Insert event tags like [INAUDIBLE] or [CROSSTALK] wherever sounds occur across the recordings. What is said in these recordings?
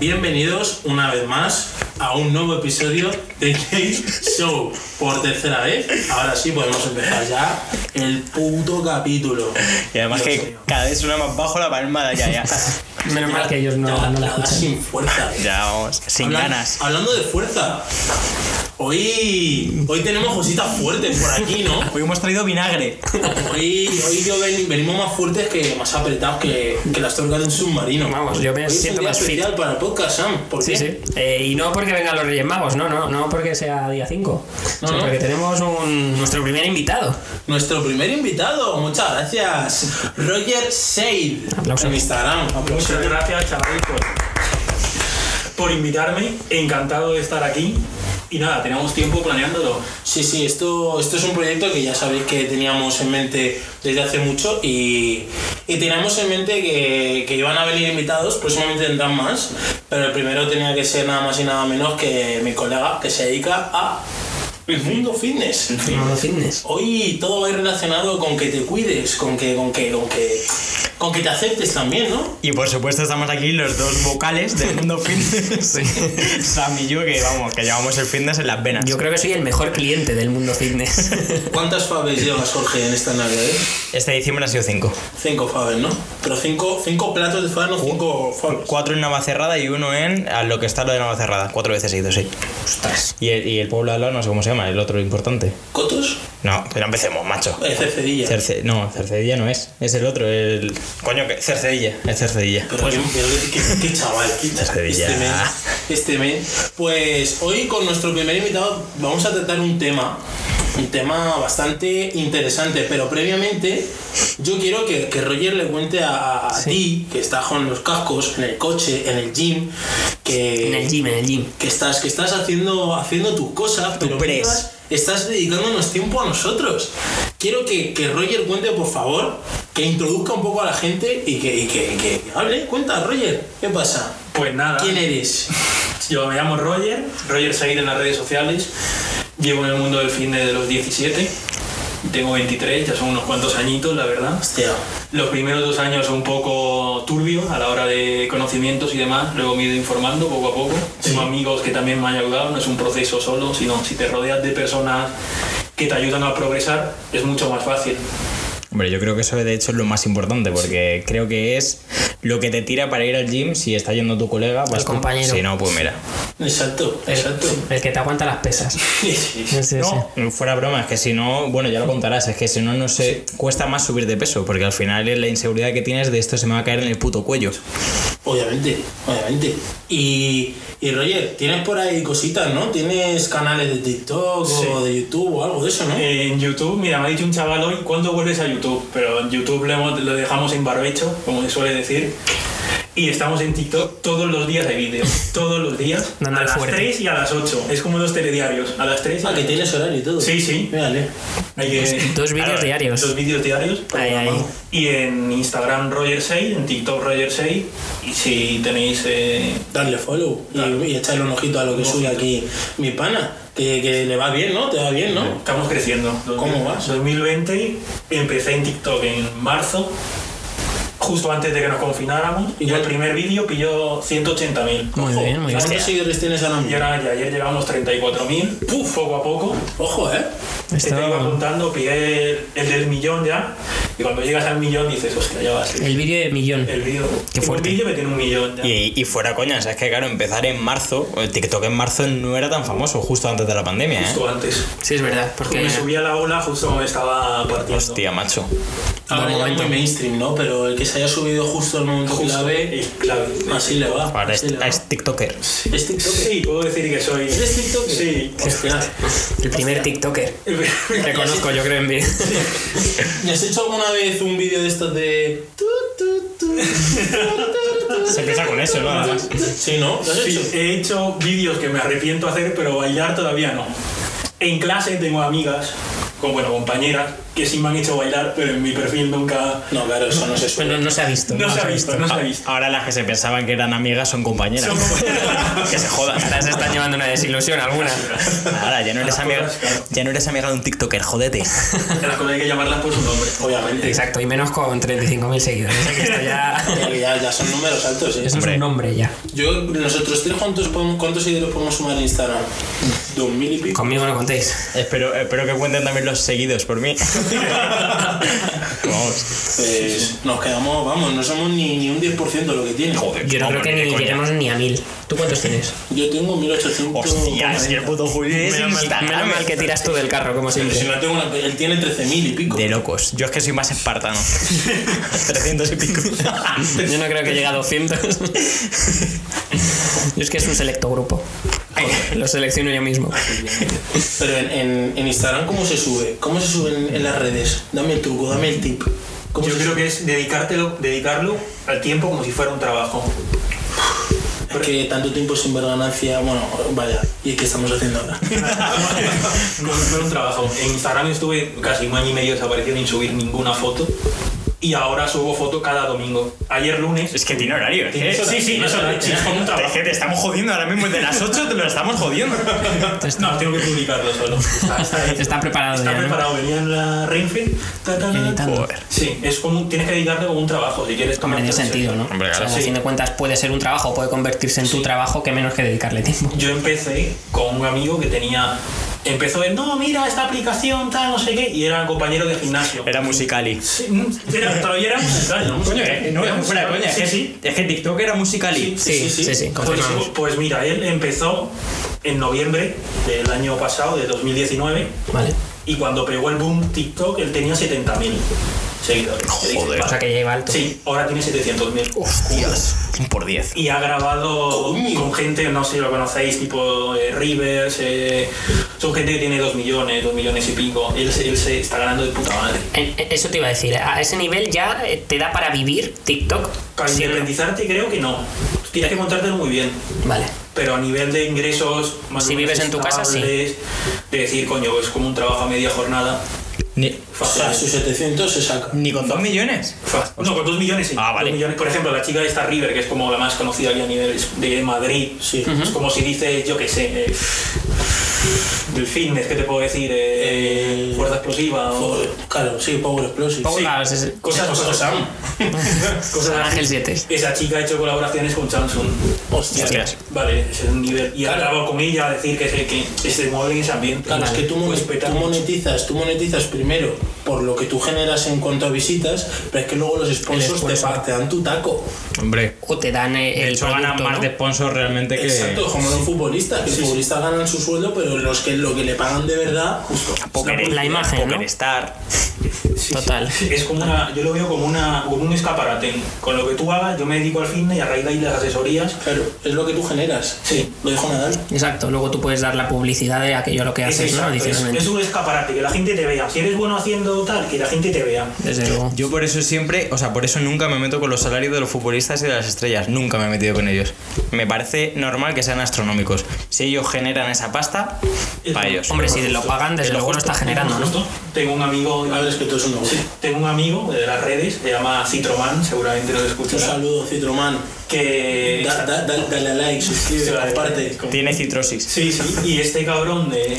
Bienvenidos una vez más a un nuevo episodio de Game Show por tercera vez. Ahora sí podemos empezar ya el puto capítulo. Y además Dios que mío. cada vez suena más bajo la palma ya, ya. Menos mal que ellos no, Ya, no la ya, escuchan. Sin fuerza. Ya vamos, sin ganas. Hablando de fuerza. Hoy, hoy tenemos cositas fuertes por aquí, ¿no? [LAUGHS] Hoy hemos traído vinagre. Hoy, hoy yo ven- venimos más fuertes que más apretados que, que las torcas de un submarino. Vamos, yo me Hoy es siento un día más fit. especial para el podcast, Sam. ¿Por Sí, qué? sí. Eh, y no porque vengan los Reyes Magos, no, no, no porque sea día 5. No, sino no. porque tenemos un, nuestro primer invitado. Nuestro primer invitado, muchas gracias. Roger Seid. Aplausos. En Instagram. Aplausos. Muchas gracias, chavales, por, por invitarme. Encantado de estar aquí. Y nada, tenemos tiempo planeándolo. Sí, sí, esto, esto es un proyecto que ya sabéis que teníamos en mente desde hace mucho y, y teníamos en mente que, que iban a venir invitados, próximamente tendrán más, pero el primero tenía que ser nada más y nada menos que mi colega que se dedica a el mundo fitness. Modo fitness. Hoy todo va relacionado con que te cuides, con que, con que, con que, con que te aceptes también, ¿no? Y por supuesto estamos aquí los dos vocales del mundo fitness. [LAUGHS] Sam y yo, que vamos, que llevamos el fitness en las venas. Yo creo que soy el mejor cliente del mundo fitness. [LAUGHS] ¿Cuántas faves llevas, Jorge, en esta Navidad? eh? Este diciembre ha sido cinco. Cinco faves, ¿no? Pero cinco, cinco platos de faves, no cinco faves. Cuatro en Navacerrada y uno en a lo que está lo de Navacerrada. Cuatro veces seguido, sí. Ostras. Y el, y el pueblo de al lado no sé cómo se llama, el otro importante. ¿Cotos? No, pero empecemos, macho. Eh, Cercedilla. Cerce- no, Cercedilla no es. Es el otro, el. Coño, que Cercedilla. Es Cercedilla. Pero, qué, pero qué- chaval. qué- Cercedilla. Este men. Este men. Pues hoy con nuestro primer invitado vamos a tratar un tema. Un tema bastante interesante, pero previamente yo quiero que, que Roger le cuente a, a ti, que estás con los cascos, en el coche, en el gym, que, en el gym, en el gym. que estás, que estás haciendo, haciendo tus cosas, pero press. mientras estás dedicándonos tiempo a nosotros. Quiero que, que Roger cuente, por favor, que introduzca un poco a la gente y que, y que, que hable. Cuenta, Roger, ¿qué pasa? Pues nada, ¿Quién eres? [LAUGHS] yo me llamo Roger, Roger Said en las redes sociales. Llevo en el mundo del fitness de los 17. Tengo 23, ya son unos cuantos añitos, la verdad. Hostia, Los primeros dos años un poco turbios a la hora de conocimientos y demás, luego me he ido informando poco a poco. Tengo amigos que también me han ayudado, no es un proceso solo, sino si te rodeas de personas que te ayudan a progresar, es mucho más fácil. Hombre, yo creo que eso de hecho es lo más importante, porque creo que es lo que te tira para ir al gym si está yendo tu colega. vas tú. compañero. Si no, pues mira. Exacto, El, exacto. el que te aguanta las pesas. [LAUGHS] Sí, sí, sí. No, fuera broma, es que si no, bueno, ya lo contarás, es que si no, no sé, cuesta más subir de peso, porque al final es la inseguridad que tienes de esto se me va a caer en el puto cuello. Obviamente, obviamente. Y, y Roger, tienes por ahí cositas, ¿no? Tienes canales de TikTok Sí. o de YouTube o algo de eso, ¿no? En YouTube, mira, me ha dicho un chaval hoy, ¿cuándo vuelves a YouTube? Pero en YouTube lo, lo dejamos en barbecho, como se suele decir. Y estamos en TikTok todos los días de vídeo. [LAUGHS] Todos los días. A las fuerte. 3 y a las 8. Es como los telediarios. A las 3 y a Ah, que tienes horario y todo. Sí, sí. Mírale. Hay que- Dos vídeos Claro, diarios. Dos vídeos diarios. Ahí, ahí. Y en Instagram Roger 6, en TikTok Roger 6. Y si tenéis... eh, Darle follow y, Claro. y echarle un ojito a lo que sube aquí mi pana. Que, que le va bien, ¿no? Te va bien, ¿no? Estamos creciendo. ¿Cómo vas? 2020 empecé en TikTok en marzo, justo antes de que nos confináramos. ¿Y Y el primer vídeo pilló 180.000. Muy bien, muy bien. ¿Cuántos seguidores tienes ahora Y mismo? ahora y ayer llegamos 34.000, Puf, poco a poco. Ojo, ¿eh? Esto- Te iba contando, pillé el, el del millón ya. Y cuando llegas al millón dices, hostia, ya va a ser. El vídeo de millón. El vídeo. Qué fuerte. Un vídeo que tiene un millón ya. Y, y fuera coña, sabes que claro, empezar en marzo, el TikTok en marzo no era tan famoso justo antes de la pandemia, ¿eh? Justo antes. Sí, es verdad. Porque Me subí a la ola justo cuando estaba partiendo. Hostia, macho. Ahora ya momento. muy mainstream, ¿no? Pero el que se haya subido justo al momento Justo. clave, Y clave. así le va. Ahora es, así le va. es TikToker. ¿Es TikTok? Sí, puedo decir que soy. ¿Eres TikTok? Sí. Hostia. el primer TikToker que conozco, yo creo en [LAUGHS] mí. ¿Y has hecho alguna vez un vídeo de estos de... Se empieza con eso, ¿no? Además. Sí, ¿no? ¿Lo has Sí, hecho? he hecho vídeos que me arrepiento hacer, pero bailar todavía no. En clase tengo amigas con bueno, compañeras que sí me han hecho bailar, pero en mi perfil nunca. No, claro, eso no se suele. Bueno, no se ha visto. No se ha visto, no se ha visto. Ahora las que se pensaban que eran amigas son compañeras. Son compañeras. [LAUGHS] que se jodan. Ahora se están llevando una desilusión alguna. Ahora, ya no eres amiga, cosas, claro. ya no eres amiga de un TikToker, jódete. A las cosas hay que llamarlas por su nombre. Obviamente. Exacto, y menos con 35.000 seguidores. esto ya... [LAUGHS] Ya, ya, son números altos, ¿eh? Eso es un nombre ya. Yo, nosotros tres, ¿cuántos, podemos- cuántos seguidores podemos sumar en Instagram? Dos mil y pico. Conmigo no contéis. espero, espero que cuenten también los seguidos por mí. [LAUGHS] Vamos. Pues nos quedamos, vamos, no somos ni, ni un 10% de lo que tiene. Joder. Yo no creo que ni coña. lleguemos ni a 1000. ¿Tú cuántos tienes? Yo tengo 1800. Hostia, si el puto Julio es Menos mal, menos mal que tiras tú del carro, como Si siempre. no tengo una, él tiene 13.000 y pico. De locos. Yo es que soy más espartano. [LAUGHS] 300 y pico. Yo no creo que llegue a 200. [LAUGHS] Yo es que es un selecto grupo. [LAUGHS] Lo selecciono yo mismo. Pero en, en, en Instagram, ¿cómo se sube? ¿Cómo se sube en, en las redes? Dame el truco, dame el tip. ¿Cómo Yo creo sube? que es dedicártelo, dedicarlo al tiempo como si fuera un trabajo. Es que tanto tiempo sin ver ganancia, bueno, vaya, ¿y qué estamos haciendo ahora? [LAUGHS] como si fuera un trabajo. En Instagram estuve casi un año y medio desaparecido sin subir ninguna foto. Y ahora subo foto cada domingo. Ayer lunes. Es que tiene horario. es que- Sí, sí, eso sí, es como un trabajo. Que te estamos jodiendo ahora mismo. De las 8 te lo estamos jodiendo. [LAUGHS] No, tengo que publicarlo solo. Está, está. Está preparado Está ya, ¿no? preparado. Venía en la. Joder. Sí, es como tienes que dedicarte como un trabajo si quieres Hombre, tiene sentido. ¿no? Hombre, claro. O sea, a Sí. fin de cuentas puede ser un trabajo, puede convertirse en tu trabajo, que menos que dedicarle tiempo. Yo empecé con un amigo que tenía. Empezó de, no, mira esta aplicación, tal, no sé qué, y era compañero de gimnasio. Era musicali. Sí, mm, era, todavía era musical, ¿no? Coño, eh, no, Era fuera de musical. coña. Sí, es, sí. es que TikTok era musicali. Sí, sí, sí, Pues, pues mira, él empezó en noviembre del año pasado, de 2019, Vale. y cuando pegó el boom TikTok, él tenía 70.000 seguidores. Joder. O sea que ya iba alto. Sí, ahora tiene 700.000. Hostias. Un por 10. Y ha grabado con gente, no sé si lo conocéis, tipo eh, Rivers, eh, son gente que tiene 2 millones, 2 millones y pico. Él, él se está ganando de puta madre. En- en- Eso te iba a decir, a ese nivel ya eh, te da para vivir TikTok. Para Sí, independizarte creo que no. Tienes que montártelo muy bien. Vale. Pero a nivel de ingresos, más Si vives en tu casa, sí. De decir, coño, es como un trabajo a media jornada. Ni, O sea, sus 700 se saca. ni con 2 millones. Fa- No, con 2 millones sí. Ah, vale. Millones. Por ejemplo, la chica de esta River, que es como la más conocida aquí a nivel de Madrid. Sí. Es como si dices, yo qué sé, eh, del fitness, ¿qué te puedo decir? Eh, Eh, fuerza explosiva o Claro, sí, Power Explosive. Power- Sí. Ah, es- es- cosas, José cosas, Sam. [LAUGHS] cosas. Ángel 7. Esa chica ha hecho colaboraciones con Samsung. Hostia. Hostias. Vale, ese es un nivel. Y ha Claro. grabado con ella a decir que se, que se mueve en ese ambiente. Claro, es que tú, Pues tú monetizas, tú monetizas primero por lo que tú generas en cuanto a visitas, pero es que luego los sponsors te, te dan tu taco. Hombre. O te dan eh, De el hecho, ganan producto, más ¿no? de sponsor realmente que. Exacto, como los futbolistas, que los futbolistas ganan su sueldo, pero los que lo que le pagan de verdad, justo. Poker, La imagen, ¿no? Pokerstar. [LAUGHS] Sí, Total. sí. Es como una, yo lo veo como, una, como un escaparate. Con lo que tú hagas, yo me dedico al fitness y a raíz de ahí las asesorías. Claro, es lo que tú generas. Sí. Lo dijo Nadal. Exacto, luego tú puedes dar la publicidad de aquello lo que Es, haces, ¿no? es, es un escaparate, que la gente te vea. Si eres bueno haciendo tal, que la gente te vea. Desde luego. Yo por eso siempre, o sea, por eso nunca me meto con los salarios de los futbolistas y de las estrellas. Nunca me he metido con ellos. Me parece normal que sean astronómicos. Si ellos generan esa pasta, para lo- ellos. Hombre, si lo pagan, desde luego lo está generando, ¿no? Tengo un amigo, es que todo es un negocio. tengo un amigo de las redes, se llama Citroman, seguramente lo Un escuchará, saludo, Citroman. que Da- da- da- dale a like, suscríbete, comparte. Tiene citrosis. Sí, sí, y este cabrón de,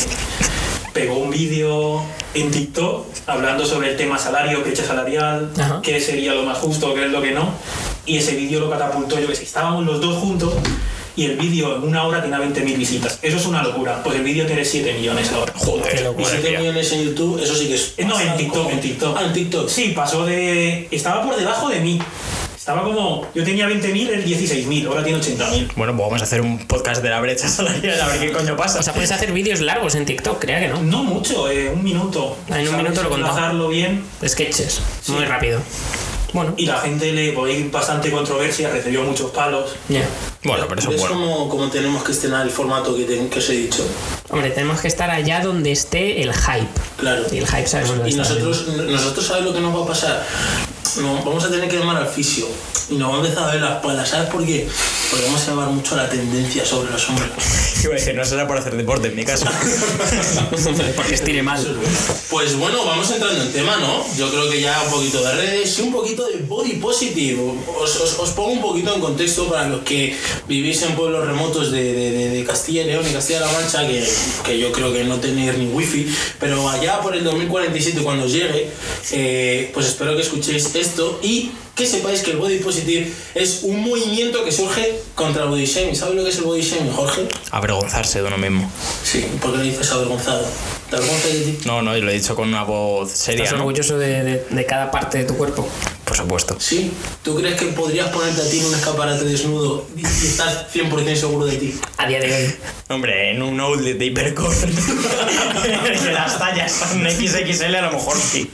pegó un vídeo en TikTok hablando sobre el tema salario, brecha salarial, Ajá. qué sería lo más justo, qué es lo que no, y ese vídeo lo catapultó, yo que sé, estábamos los dos juntos y el vídeo en una hora tenía 20.000 visitas. Eso es una locura, pues el vídeo tiene 7 millones ahora. Joder. Y locura. 7 millones en YouTube, eso sí que es. No, en TikTok, en TikTok. Ah, en TikTok. Sí, pasó de... Estaba por debajo de mí. Estaba como... Yo tenía 20.000, él 16.000, ahora tiene 80.000. Bueno, pues vamos a hacer un podcast de la brecha salarial a ver qué coño pasa. O sea, puedes hacer vídeos largos en TikTok, crea que no. No mucho, eh, un minuto. En un minuto lo. Enlazarlo bien. Sketches, muy rápido. Bueno, Y la gente le por ahí bastante controversia, recibió muchos palos. ya. Bueno, pero eso es bueno. como, como tenemos que estrenar el formato que, te- que os he dicho. Hombre, tenemos que estar allá donde esté el hype. Claro. Y el hype sabemos dónde Y está. nosotros, nosotros sabes lo que nos va a pasar. No, vamos a tener que llamar al fisio. Y nos va a empezar a ver las palas. ¿Sabes por qué? porque vamos a llevar mucho la tendencia sobre los hombres. [LAUGHS] Iba a decir, no será por hacer deporte en mi caso. [LAUGHS] Porque estire mal. Pues bueno, vamos entrando en tema, ¿no? Yo creo que ya un poquito de redes y un poquito de body positive. Os, os- os pongo un poquito en contexto para los que vivís en pueblos remotos de, de- de- de Castilla y León y Castilla-La Mancha, que, que yo creo que no tenéis ni wifi, pero allá por el 2047 cuando os llegue, eh, pues espero que escuchéis esto y que sepáis que el body positive es un movimiento que surge contra el body shaming. ¿Sabes lo que es el body shaming, Jorge? Avergonzarse de uno mismo. Sí. ¿Por qué lo dices avergonzado? ¿Te avergonzas de ti? No, no, y lo he dicho con una voz seria, Estás ¿no? orgulloso de, de- de cada parte de tu cuerpo. Por supuesto. Sí. ¿Tú crees que podrías ponerte a ti en un escaparate desnudo y estás 100% seguro de ti? A día de hoy. Hombre, en un outlet de hipercore [LAUGHS] que las tallas son XXL a lo mejor sí.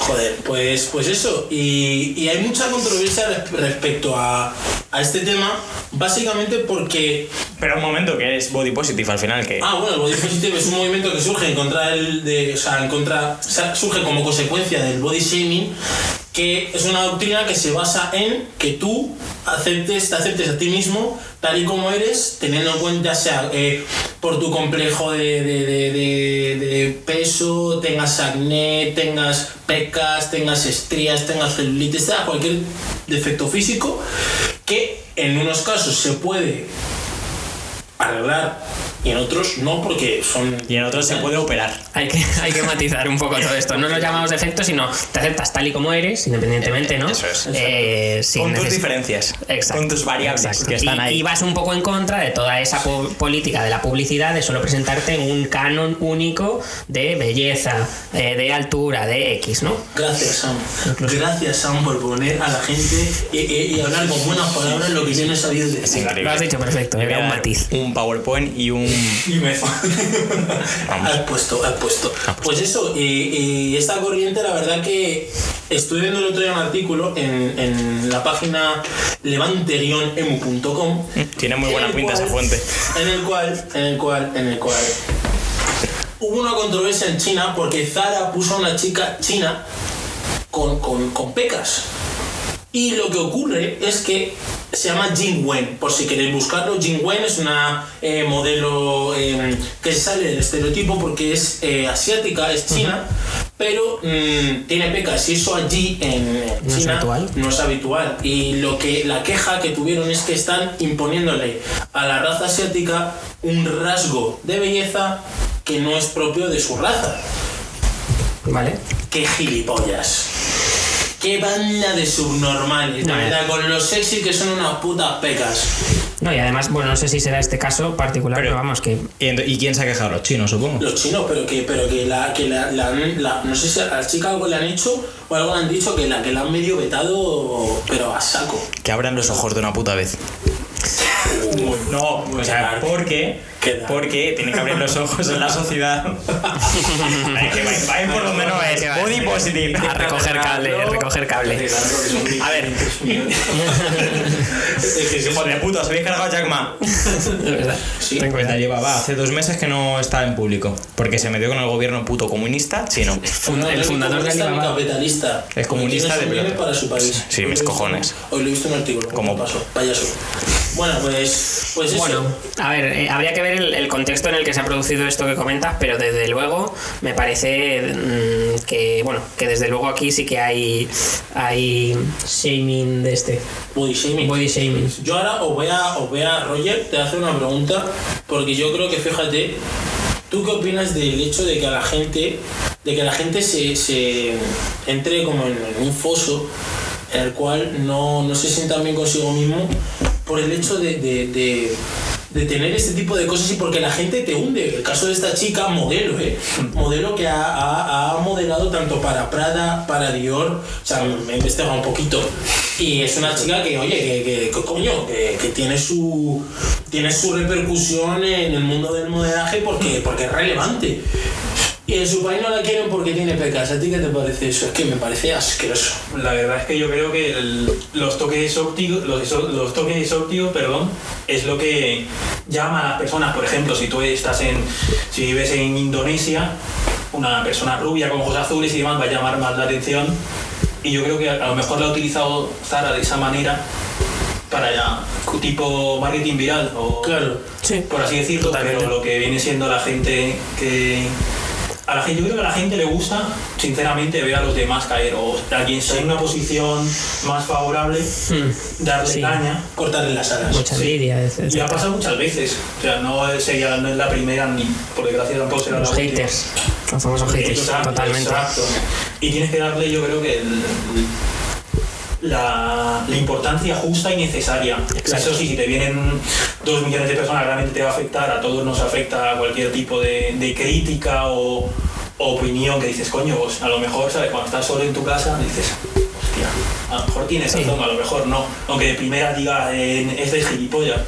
Joder, pues, pues eso. Y, y hay mucha controversia res- respecto a, a este tema, básicamente porque Pero un momento, que es body positive al final, que... Ah, bueno, el body positive es un movimiento que surge en contra del, de, o sea, en contra, o sea, surge como consecuencia del body shaming, que es una doctrina que se basa en que tú aceptes, te aceptes a ti mismo tal y como eres, teniendo en cuenta, sea eh, por tu complejo de, de- de- de- peso, tengas acné, tengas pecas, tengas estrías, tengas celulitis, sea cualquier defecto físico, que en unos casos se puede arreglar y en otros no porque son Y en otros se puede operar. Hay que, [LAUGHS] hay que matizar un poco todo esto. No lo llamamos defectos, sino te aceptas tal y como eres, independientemente, ¿no? Eso es. Eh, sin con tus neces- diferencias. Exacto. Con tus variables Exacto. que están y, ahí. y vas un poco en contra de toda esa po- política de la publicidad de solo presentarte un canon único de belleza, eh, de altura, de X, ¿no? Gracias Sam. Gracias Sam por poner a la gente y, y- y hablar con buenas palabras lo que yo no he sabido decir. increíble. Lo has dicho perfecto, era un matiz. Un PowerPoint y un... Y me Has puesto, has puesto. Pues eso, y, y esta corriente, la verdad que estuve viendo el otro día un artículo en, en la página levante-emu.com. Tiene muy en buena pinta esa fuente. En el cual, en el cual, en el cual hubo una controversia en China porque Zara puso a una chica china con, con, con pecas. Y lo que ocurre es que se llama Jing Wen, por si queréis buscarlo. Jing Wen es una eh, modelo eh, que sale del estereotipo porque es eh, asiática, es china, pero mm, tiene pecas. Y eso allí en ¿No es China habitual? no es habitual. Y lo que la queja que tuvieron es que están imponiéndole a la raza asiática un rasgo de belleza que no es propio de su raza. ¿Vale? ¡Qué gilipollas! ¡Qué banda de subnormales! Verdad, con lo sexy que son unas putas pecas. No, y además, bueno, no sé si será este caso particular, pero, Pero- vamos, que ¿Y, ent- y quién se ha quejado? Los chinos, supongo. Los chinos, pero que, pero que, la, que la, la- la- no sé si a la chica algo le han hecho o algo le han dicho que la que la han medio vetado, pero a saco. Que abran los ojos de una puta vez. No, o sea, porque, porque tienen que abrir los ojos en la sociedad. [LAUGHS] Ay, que va- va por donde no es. Body positive. a recoger cable, a recoger cable. A ver. Hijo [LAUGHS] de puta, ¿os habéis cargado a Jack Ma? [LAUGHS] Sí. La llevaba hace dos meses que no está en público. Porque se metió con el gobierno puto comunista chino. El fundador de Alibaba. capitalista. Es comunista de para su país. Sí, mis lo cojones. Hoy lo he visto en un artículo. ¿Cómo pasó? Payaso. Bueno, pues, pues eso. Bueno, a ver, eh, habría que ver el, el contexto en el que se ha producido esto que comentas, pero desde luego me parece mm, que, bueno, que desde luego aquí sí que hay, hay shaming de este, Body shaming. body shaming. Yo ahora os voy a, os voy a, Roger, te hace una pregunta, porque yo creo que fíjate, ¿tú qué opinas del hecho de que a la gente, de que la gente se, se entre como en, en un foso en el cual no, no se sientan bien consigo mismo por el hecho de, de- de- de tener este tipo de cosas y porque la gente te hunde. El caso de esta chica, modelo, ¿eh? Modelo que ha, ha- ha modelado tanto para Prada, para Dior, o sea, me he investigado un poquito. Y es una chica que, oye, que, que- que coño, que, que tiene su tiene su repercusión en el mundo del modelaje porque, porque es relevante. Y en su país no la quieren porque tiene pecas. ¿A ti qué te parece eso? Es que me parece asqueroso. La verdad es que yo creo que el- los toques ópticos, los, los toques ópticos, perdón, es lo que llama a las personas. Por ejemplo, si tú estás en, si vives en Indonesia, una persona rubia con ojos azules y demás va a llamar más la atención. Y yo creo que a lo mejor la ha utilizado Zara de esa manera para allá, tipo marketing viral o Claro. Sí. por así decirlo, Totalmente. pero lo que viene siendo la gente que a la gente, yo creo que a la gente le gusta, sinceramente, ver a los demás caer o a quien está en una posición más favorable, Hmm. darle Sí. caña. Cortarle las alas. Mucha envidia, Y etc. ha pasado muchas veces, o sea, no es, sería, no es la primera ni por desgracia tampoco será Los la última. haters. Los famosos haters. Totalmente. exacto. Y tienes que darle, yo creo que el- la, la importancia justa y necesaria. Exacto. Eso sí, si te vienen dos millones de personas, realmente te va a afectar, a todos nos afecta cualquier tipo de, de crítica o, opinión que dices, coño, pues a lo mejor, ¿sabes? Cuando estás solo en tu casa, dices, hostia, a lo mejor tienes Sí. razón, a lo mejor no. Aunque de primera diga, eh, es de gilipollas.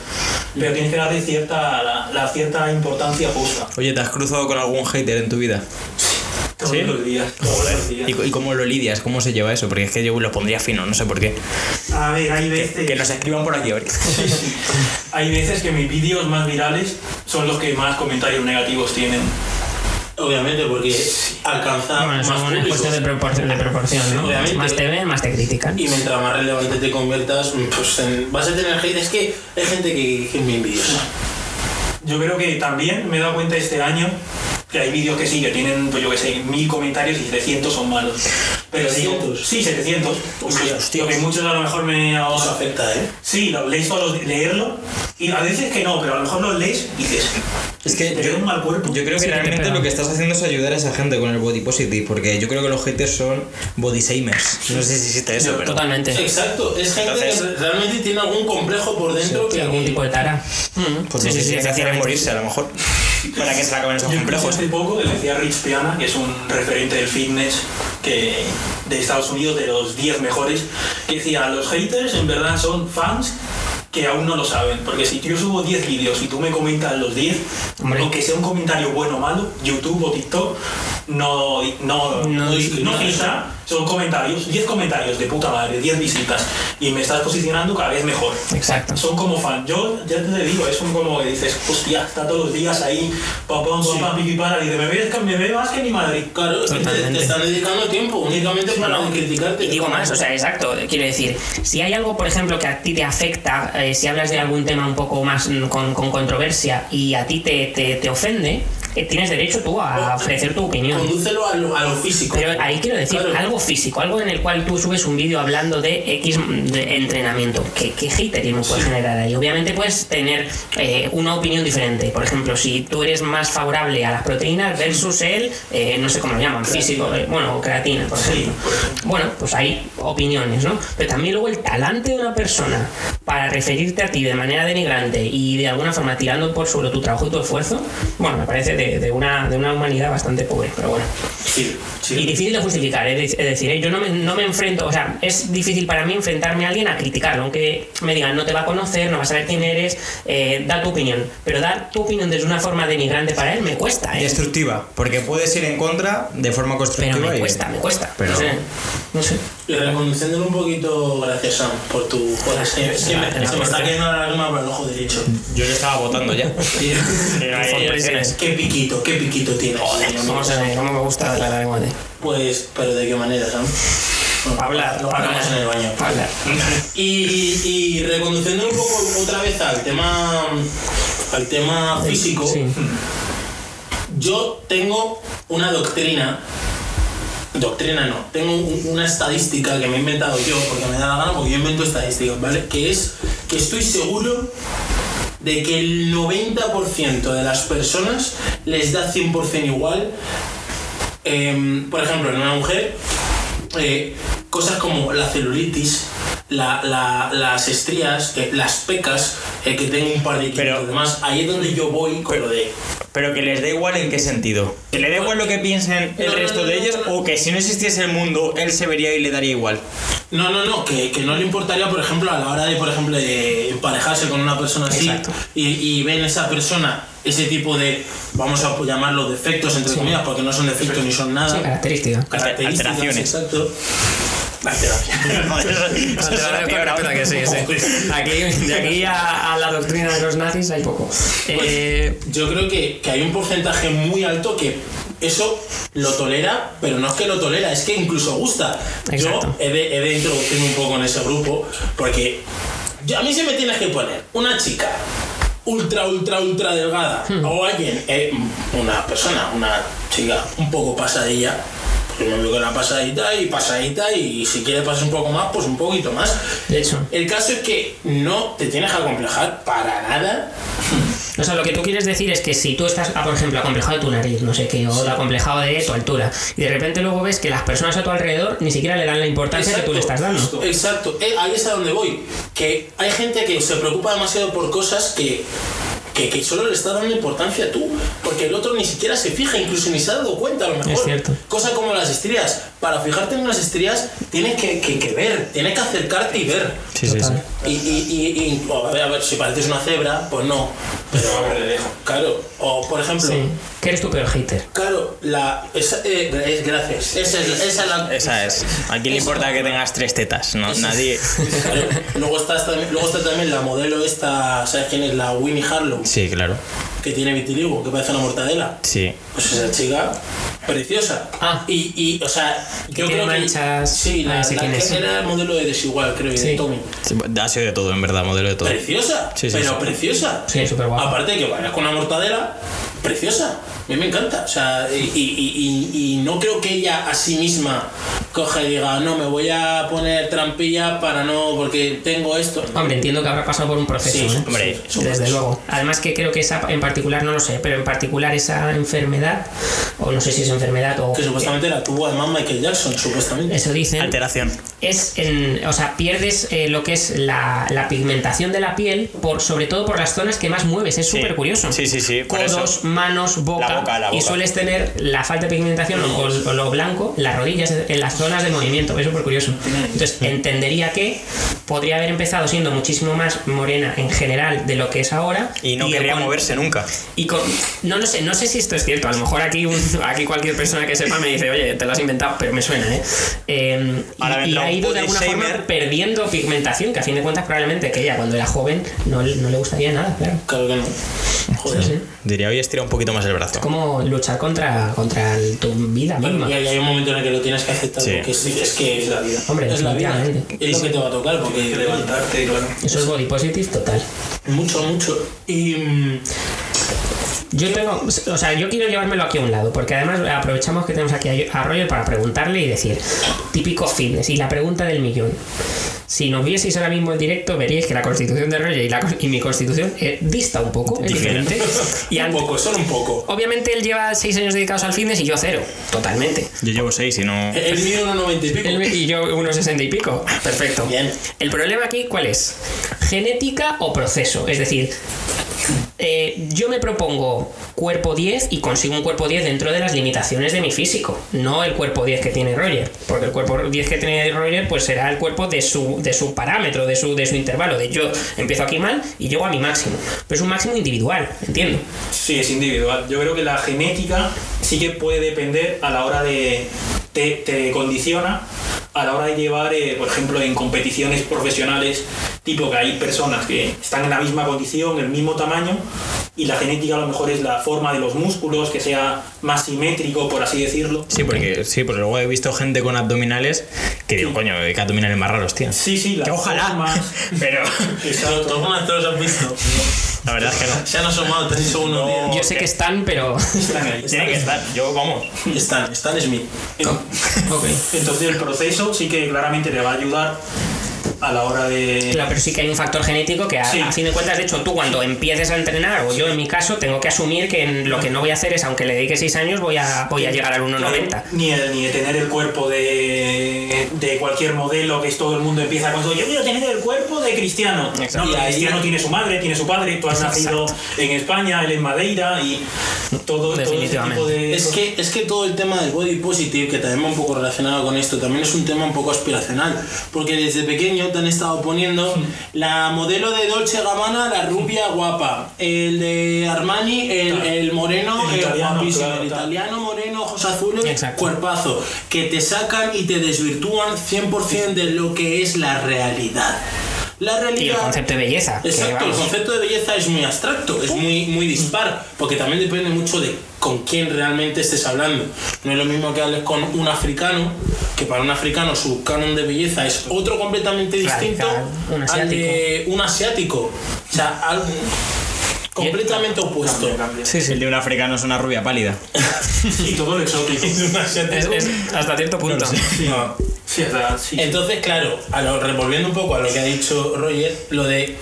Pero tienes que darle cierta, la, la cierta importancia justa. Oye, ¿te has cruzado con algún hater en tu vida? Todos ¿Sí? los días. Todos los días. ¿Y, y cómo lo lidias? ¿Cómo se lleva eso? Porque es que yo lo pondría fino, no sé por qué. A ver, hay veces. Que nos escriban por aquí, a ver. Hay veces que mis vídeos más virales son los que más comentarios negativos tienen. Obviamente, porque alcanza Bueno, más una cuestión de proporción, de proporción ¿no? Obviamente. Más te ven, más te critican. Y mientras más relevante te conviertas, pues en- vas a tener hate. Es que hay gente que, que es muy envidiosa. Yo creo que también me he dado cuenta este año hay vídeos que sí, que tienen, pues yo que sé, mil comentarios y 700 son malos. Pero digo, 700. sí, 700. Hostia, Hostia, que muchos a lo mejor me... Eso afecta, ¿eh? Sí, lo lees todos los- leerlo y a veces que no, pero a lo mejor lo lees y dices, Es que te queda un mal cuerpo. Yo creo que Sí, que te realmente pega. lo que estás haciendo es ayudar a esa gente con el body positive, porque yo creo que los haters son body shamers. No sé si existe eso, Yo- pero. Totalmente. Exacto, es gente Entonces- que realmente tiene algún complejo por dentro Sí, que algún tipo de tara. Pues no sé si es quieren morirse a lo mejor. Para que se acaben esos Yo complejos. hace poco le decía Rich Piana, que es un referente del fitness que, de Estados Unidos, de los 10 mejores, que decía, los haters en verdad son fans que aún no lo saben, porque si yo subo 10 vídeos y tú me comentas los 10, Hombre. aunque sea un comentario bueno o malo, YouTube o TikTok no, no, No no, discrimina. filtra, son comentarios, 10 comentarios de puta madre, 10 visitas, y me estás posicionando cada vez mejor Exacto. son como fan. Yo ya te digo, es un como que dices, hostia, está todos los días ahí, pam, pam, pam, pam, piqui, para, y dice, me ves, me ve más que mi Madrid. Claro, es que te, te están dedicando tiempo únicamente para No, criticarte. Y digo más, o sea, exacto, quiero decir, si hay algo, por ejemplo, que a ti te afecta, eh, si hablas de algún tema un poco más mm, con, con controversia y a ti te, te, te ofende, tienes derecho tú a ofrecer tu opinión. Condúcelo a lo, a lo físico. Pero ahí quiero decir Claro. algo físico, algo en el cual tú subes un vídeo hablando de X de entrenamiento. ¿Qué, qué haterismo puedes generar ahí? Obviamente puedes tener eh, una opinión diferente. Por ejemplo, si tú eres más favorable a las proteínas versus el, eh, no sé cómo lo llaman, físico, eh, bueno, creatina, por ejemplo. Bueno, pues hay opiniones, ¿no? Pero también luego el talante de una persona para referirte a ti de manera denigrante y de alguna forma tirando por sobre tu trabajo y tu esfuerzo, bueno, me parece de, una, de una humanidad bastante pobre, pero bueno. Sí. Y difícil de justificar, es de- es decir, ¿eh? yo no me, no me enfrento, o sea, es difícil para mí enfrentarme a alguien a criticarlo, aunque me digan no te va a conocer, no va a saber quién eres, eh, da tu opinión. Pero dar tu opinión desde una forma denigrante para él me cuesta, ¿eh? Destructiva, porque puedes ir en contra de forma Pero constructiva me y- cuesta, me cuesta. Pero- No sé. No sé. Un poquito, gracias Sam, por tu... Joder, que- es que me- se me está cayendo la lágrima por el ojo derecho. Yo ya estaba votando ya. [LAUGHS] Qué piquito, qué piquito a ver, cómo me gusta la lengua de. Pues, pero ¿de qué manera, Sam? Bueno, Hablar, Lo hablamos en el baño. Hablar. Y, y reconduciendo un poco otra vez al tema, al tema físico, Sí. yo tengo una doctrina, doctrina no, tengo un- una estadística que me he inventado yo, porque me da la gana, porque yo invento estadísticas, ¿vale? Que es que estoy seguro de que el 90% de las personas les da 100% igual. Em, por ejemplo, en una mujer, eh, cosas como la celulitis, la- la- las estrías, eh, las pecas, eh, que tengo un par de Pero- demás, ahí es donde yo voy con lo de... Pero que les da igual en qué sentido. Que le da igual lo que piensen el No, resto no, de ellos o que si no existiese el mundo, él se vería y le daría igual. No, no, no, que, que no le importaría, por ejemplo, a la hora de, por ejemplo, de emparejarse con una persona así Exacto. y, y ven esa persona ese tipo de, vamos a llamarlo defectos, entre comillas, porque no son defectos ni son nada. Sí, característica. características, Alteraciones. Exacto. Aquí, de aquí a, a la doctrina de los nazis hay poco. Eh, Yo creo que, que hay un porcentaje muy alto que eso lo tolera, pero no es que lo tolera, es que incluso gusta. Exacto. Yo he de, he de introducirme un poco en ese grupo porque yo- a mí se me tienes que poner una chica ultra, ultra, ultra delgada o alguien, eh, una persona, una chica un poco pasadilla. Veo que una pasadita y pasadita y si quieres pasar un poco más, pues un poquito más. De hecho. El caso es que no te tienes que acomplejar para nada. O sea, lo que tú quieres decir es que si tú estás, ah, por ejemplo, acomplejado de tu nariz, no sé qué, o acomplejado de tu altura, y de repente luego ves que las personas a tu alrededor ni siquiera le dan la importancia que tú le estás dando. Exacto, Eh, ahí es a donde voy. Que hay gente que se preocupa demasiado por cosas que, que, que solo le está dando importancia tú. Porque el otro ni siquiera se fija, incluso ni se ha dado cuenta a lo mejor. Es cierto. Cosa como las estrías. Para fijarte en las estrías tienes que, que- que ver, tienes que acercarte y ver. Sí, sí, sí. Y, y, y, y- o, a ver, a ver, si pareces una cebra, pues no. Pero, claro. O, por ejemplo, ¿Qué eres tu peor hater? claro, la. Esa, eh, es- gracias. Esa es, la- esa es la. Esa es. ¿A quién le importa que tengas tres tetas? No, Esa- nadie. Claro. Luego, está, esta- luego está también la modelo esta, ¿sabes quién es? La Winnie Harlow, Sí, claro. que tiene vitiligo, que parece una mortadela. Sí. Pues esa chica, preciosa. Ah. Y, y o sea, yo creo que... manchas. Sí, la, Ah, la que es. era el modelo de Desigual, creo, y Sí. de Tommy. Sí, Ha sido de todo, en verdad, modelo de todo. Preciosa, Sí, sí, pero sí. preciosa. Sí, súper guapa. Aparte de que vayas con una mortadela, preciosa. A mí me encanta. O sea, y, y- y- y- no creo que ella a sí misma coja y diga, no, me voy a poner trampilla para no, porque tengo esto. Hombre, entiendo que habrá pasado por un proceso, Sí, ¿eh? hombre, sí, sí, Desde sí. luego. Además que creo que esa en particular, no lo sé, pero en particular esa enfermedad, o no sé si es enfermedad o... Que supuestamente la tuvo además Michael Jackson, supuestamente. Eso dicen. Alteración. es en, o sea, pierdes eh, lo que es la, la pigmentación de la piel, por, sobre todo por las zonas que más mueves. Es Sí. súper curioso. Sí, sí, sí, por Codos, eso. manos, boca, La boca, la Y boca. sueles tener la falta de pigmentación o, o lo blanco, las rodillas, en las zonas de movimiento. Es súper curioso. Entonces, entendería que podría haber empezado siendo muchísimo más morena en general de lo que es ahora. Y no querría con- moverse nunca. y con, no lo sé, no sé si esto es cierto. A lo mejor aquí, un- aquí cualquier persona que sepa me dice, oye, te lo has inventado, pero me suena, ¿eh? Eh, y- Ahora y, vendrá ha ido de alguna forma shamer. perdiendo pigmentación, que a fin de cuentas probablemente que ella cuando era joven no, le- no le gustaría nada, claro. Claro que no. Joder. Sí, sí. Diría, hoy estira un poquito más el brazo. Como luchar contra, contra el- tu vida misma. Y hay, hay un momento en el que lo tienes que aceptar Sí. porque es, es que Es la vida. Hombre, es la vida. Es lo que te va a tocar Tienes que porque levantarte, claro. Eso es body positive total. mucho, mucho. Y mm, Yo tengo, o sea, yo quiero llevármelo aquí a un lado, porque además aprovechamos que tenemos aquí a Roger para preguntarle y decir, típico fitness, y la pregunta del millón. Si nos vieseis ahora mismo en directo, veríais que la constitución de Roger y, la, y mi constitución eh, dista un poco, es Diferente. [LAUGHS] Y un poco, solo un poco. Obviamente él lleva seis años dedicados al fitness y yo cero, totalmente. Yo llevo seis y no. Él mide 1,90 y pico. Y yo unos 60 y pico. Perfecto. Bien. El problema aquí, ¿cuál es? ¿Genética o proceso? Es decir, eh, yo me propongo cuerpo 10 y consigo un cuerpo 10 dentro de las limitaciones de mi físico, no el cuerpo 10 que tiene Roger, porque el cuerpo 10 que tiene Roger pues será el cuerpo de su, de su parámetro, de su, de su intervalo, de yo empiezo aquí mal y llego a mi máximo, pero es un máximo individual, entiendo. Sí, es individual. Yo creo que la genética sí que puede depender a la hora de. Te, te condiciona a la hora de llevar, eh, por ejemplo, en competiciones profesionales, tipo que hay personas que están en la misma condición, el mismo tamaño, y la genética a lo mejor es la forma de los músculos, que sea más simétrico, por así decirlo. Sí, porque, sí, porque luego he visto gente con abdominales que digo, coño, qué abdominales más raros, tío. Sí, sí, las Que ojalá. formas. [LAUGHS] Pero Exacto. ¿Algunas te los has visto? [LAUGHS] la verdad es que no. Se han asomado, te dicho uno. No. Yo sé que están, pero... [LAUGHS] Están ahí. Tiene que estar. Yo, vamos. [LAUGHS] Están, están Smith. [LAUGHS] ok. Entonces el proceso sí que claramente le va a ayudar a la hora de... Claro, pero sí que hay un factor genético que a, Sí. a fin de cuentas, de hecho, tú cuando empieces a entrenar, o yo en mi caso, tengo que asumir que en- lo que no voy a hacer es, aunque le dedique 6 años, voy a, voy a llegar al 1,90. Ni de, ni de tener el cuerpo de, de cualquier modelo que es todo el mundo empieza con todo. Yo quiero tener el cuerpo de Cristiano. Exacto. No, ahí- Cristiano tiene su madre, tiene su padre, tú has nacido en España, él en Madeira y todo, todo ese Definitivamente. tipo de... Es que, es que todo el tema del body positive, que también va un poco relacionado con esto, también es un tema un poco aspiracional. Porque desde pequeño te han estado poniendo la modelo de Dolce Gabbana, la rubia guapa. El de Armani, el, Claro. el moreno, El italiano, guapísimo. claro, el italiano, moreno, ojos azules, Exacto. cuerpazo. Que te sacan y te desvirtúan 100% de lo que es la realidad. La realidad... Y el concepto de belleza. que Exacto, el concepto de belleza es muy abstracto, es muy, muy dispar, porque también depende mucho de con quién realmente estés hablando. No es lo mismo que hables con un africano, que para un africano su canon de belleza es otro completamente distinto Radical, al de un asiático. O sea, algo completamente opuesto. Sí, sí. El de un africano es una rubia pálida. [LAUGHS] Y todo lo exótico. [LAUGHS] Un asiático. Es, es hasta cierto punto. Sí, Entonces, claro, a lo, revolviendo un poco a lo que ha dicho Roger, lo de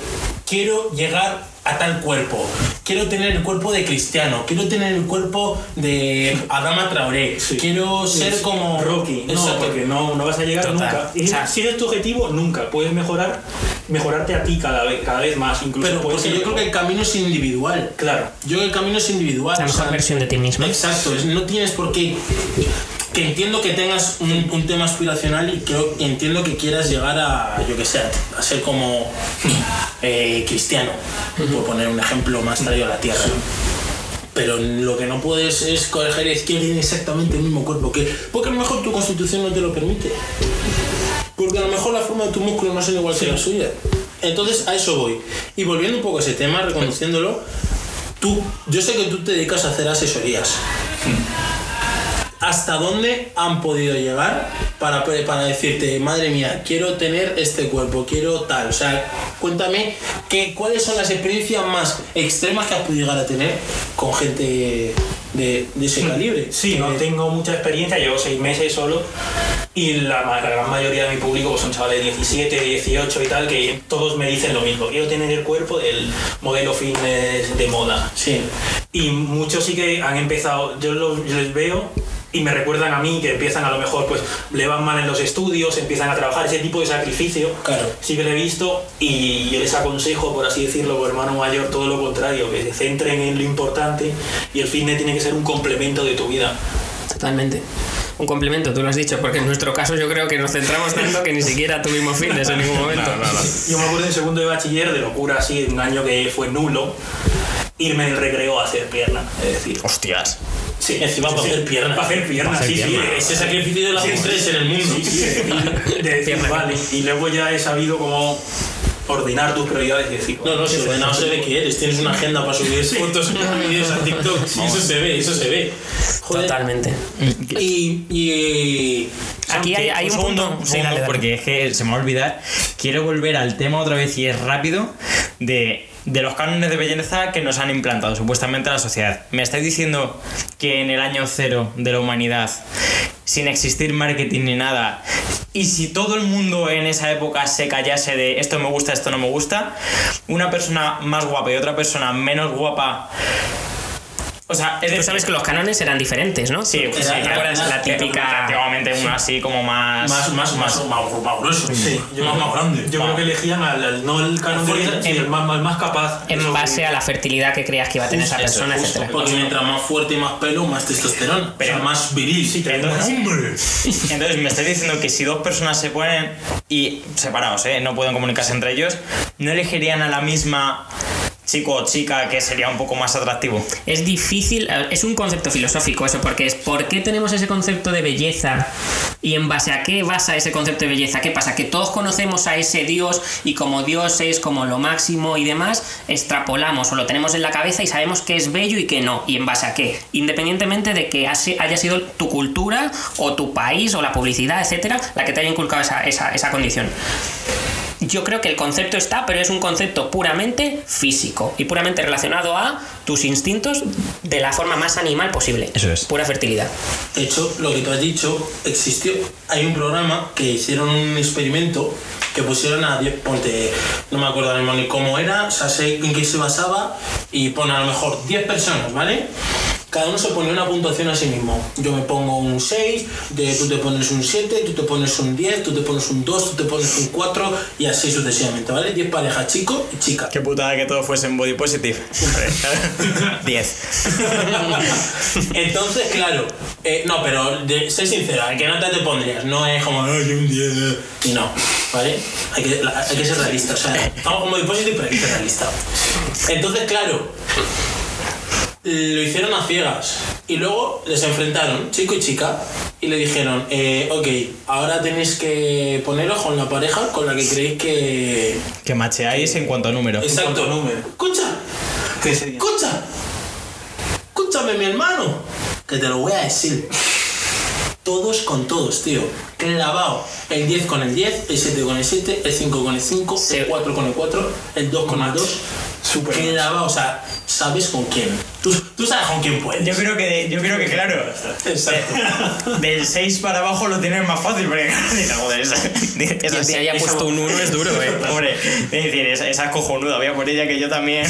quiero llegar a tal cuerpo, quiero tener el cuerpo de Cristiano, quiero tener el cuerpo de Adama Traoré, Sí. quiero ser Es como Rocky. No, Exacto. porque no, no vas a llegar Total. nunca. Y O sea- si eres tu objetivo, nunca. Puedes mejorar, mejorarte a ti cada vez, cada vez más. Incluso Pero porque ser yo creo que el camino es individual. Claro. Yo creo que el camino es individual. La o mejor sea, versión de ti mismo. Exacto, es- no tienes por qué. Que entiendo que tengas un, un tema aspiracional y creo, entiendo que quieras llegar a, yo que sé, a ser como eh, cristiano, por poner un ejemplo más traído a la tierra. Pero lo que no puedes es coger decir que tiene exactamente el mismo cuerpo que. Porque a lo mejor tu constitución no te lo permite. Porque a lo mejor la forma de tu músculo no es igual que la suya. Entonces a eso voy. Y volviendo un poco a ese tema, reconociéndolo, tú, yo sé que tú te dedicas a hacer asesorías. ¿Hasta dónde han podido llegar para, para decirte, madre mía, quiero tener este cuerpo, quiero tal? O sea, cuéntame que, cuáles son las experiencias más extremas que has podido llegar a tener con gente de, de ese calibre. Sí, Que- no tengo mucha experiencia, llevo seis meses solo y la gran mayoría de mi público pues, son chavales de 17, 18 y tal, que todos me dicen lo mismo, quiero tener el cuerpo del modelo fitness de moda. Sí. Y muchos sí que han empezado, yo, los- yo les veo y me recuerdan a mí que empiezan a lo mejor, pues le van mal en los estudios, empiezan a trabajar ese tipo de sacrificio. Claro. Sí que lo he visto y yo les aconsejo, por así decirlo, por hermano mayor, todo lo contrario, que se centren en lo importante y el fitness tiene que ser un complemento de tu vida. Totalmente. Un complemento, tú lo has dicho, porque en nuestro caso yo creo que nos centramos tanto que ni siquiera tuvimos fitness en ningún momento. Yo me acuerdo en segundo de bachiller, de locura así, un año que fue nulo, irme en el recreo a hacer pierna. Es decir, Hostias. Sí, Encima para hacer piernas. Para hacer piernas, Para hacer sí, sí. Ese sacrificio de las Sí, tres en el mundo. Sí, sí, [LAUGHS] de decir, vale. Y luego ya he sabido cómo ordenar tus prioridades y decir, No, no, si ¿qué fue ordenado se ve que eres. Tienes una agenda para subir fotos y vídeos a [LAUGHS] TikTok. Sí, eso se ve, eso se ve. Joder. Totalmente. Y, y Aquí hay, hay un punto. un Sí, segundo, dale, dale. porque es que se me va a olvidar. Quiero volver al tema otra vez y es rápido de, de los cánones de belleza que nos han implantado supuestamente a la sociedad. Me estáis diciendo que en el año cero de la humanidad, sin existir marketing ni nada, y si todo el mundo en esa época se callase de esto me gusta, esto no me gusta, una persona más guapa y otra persona menos guapa. O sea, es Tú decir, sabes que los cánones eran diferentes, ¿no? Sí, sí, Era- ¿te era- acuerdas? era- la típica- Antiguamente una así como más. más, más, más, más, más grueso. Sí, yo, más, más grande. yo creo que elegían al, al- no el canon de el más, más capaz. En base que- a la fertilidad que creías que iba a tener esa persona, etcétera. Porque mientras más fuerte y más pelo, más testosterona. Pero- o sea, más viril. Sí, Entonces- ¡Hombre! Entonces me estáis diciendo que si dos personas se ponen y separados, ¿eh? no pueden comunicarse entre ellos, ¿no elegirían a la misma chico o chica que sería un poco más atractivo? Es difícil, eh, es un concepto filosófico eso, porque es ¿por qué tenemos ese concepto de belleza? Y en base a qué basa ese concepto de belleza? ¿Qué pasa? Que todos conocemos a ese Dios y como Dios es como lo máximo y demás, extrapolamos o lo tenemos en la cabeza y sabemos que es bello y que no. ¿Y en base a qué? Independientemente de que haya sido tu cultura o tu país o la publicidad, etcétera, la que te haya inculcado esa, esa, esa condición. Yo creo que el concepto está, pero es un concepto puramente físico y puramente relacionado a tus instintos de la forma más animal posible. Eso es. Pura fertilidad. De hecho, lo que tú has dicho, existió. Hay un programa que hicieron un experimento que pusieron a 10, ponte, no me acuerdo ahora mismo ni cómo era, o sea, sé en qué se basaba, y pone a lo mejor 10 personas, ¿vale? Cada uno se pone una puntuación a sí mismo. Yo me pongo un 6, de, tú te pones un 7, tú te pones un 10, tú te pones un 2, tú te pones un 4 y así sucesivamente, ¿vale? 10 parejas, chico y chica. Qué putada que todo fuese en body positive. [LAUGHS] [LAUGHS] 10. [LAUGHS] Entonces, claro, eh, no, pero de, sé sincero, ¿a qué nota te pondrías? No es como, ay, un 10. Y no, ¿vale? Hay que, la- hay que ser realista. O sea, estamos como depósito, pero hay que ser realista. Entonces, claro, lo hicieron a ciegas. Y luego les enfrentaron, chico y chica, y le dijeron, eh, ok, ahora tenéis que poneros con la pareja con la que creéis que... Que macheáis en cuanto a números. Exacto. cuanto a número. Escucha, ¿Qué. Escúchame, mi hermano. Que te lo voy a decir. Todos con todos, tío. Clavado. El 10 con el 10, el 7 con el 7, el 5 con el 5, Sí. el 4 con el 4, el 2 con el 2. Súper Clavado, o sea, sabes con quién. Tú, tú sabes con quién puedes. Yo creo que, yo creo que claro, Exacto. del 6 para abajo lo tienes más fácil, porque [LAUGHS] joder, esa, [LAUGHS] esa- se haya esa- puesto un 1 es duro, eh. [LAUGHS] Hombre, es decir, esa, esa es cojonuda, voy a por ella que yo también.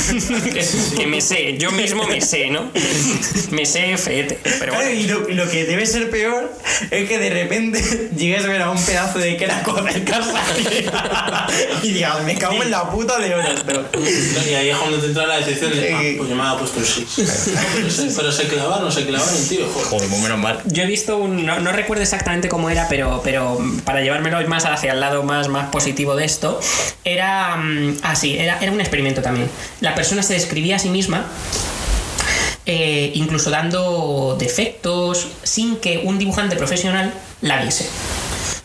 que, que me sé, yo mismo me sé, ¿no? Me sé feete. Pero Claro, bueno, y lo, y lo que debe ser peor es que de repente llegues a ver a un pedazo de queraco en casa y digas, me cago en la puta de horas, pero. Y ahí es cuando te entra la decepción de, ah, pues yo me había puesto el 6. Pero, se, pero se clavaron, se clavaron, tío. Joder. Joder, pues menos mal. yo he visto un. No, no recuerdo exactamente cómo era, pero, pero para llevármelo más hacia el lado más, más positivo de esto, era. mm, Ah, sí, era, era un experimento también. La persona se describía a sí misma. eh, incluso dando defectos sin que un dibujante profesional la viese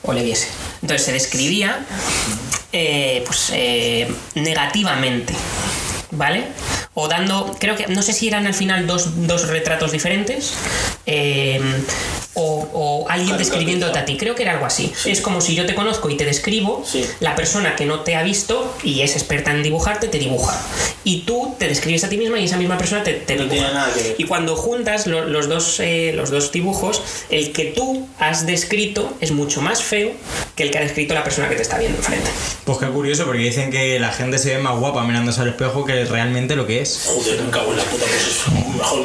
o le viese. Entonces se describía eh, pues, eh, negativamente, ¿vale? O dando, creo que, no sé si eran al final dos, dos retratos diferentes, eh, o, o alguien describiéndote a ti, creo que era algo así. Es como si yo te conozco y te describo, Sí. la persona que no te ha visto y es experta en dibujarte, te dibuja. Y tú te describes a ti misma y esa misma persona te, te No dibuja. tiene nada que ver. Y cuando juntas lo- los, dos, eh, los dos dibujos, el que tú has descrito es mucho más feo que el que ha descrito la persona que te está viendo enfrente. Pues qué curioso, porque dicen que la gente se ve más guapa mirándose al espejo que realmente lo que es. Joder, me cago en la puta, pues es mejor.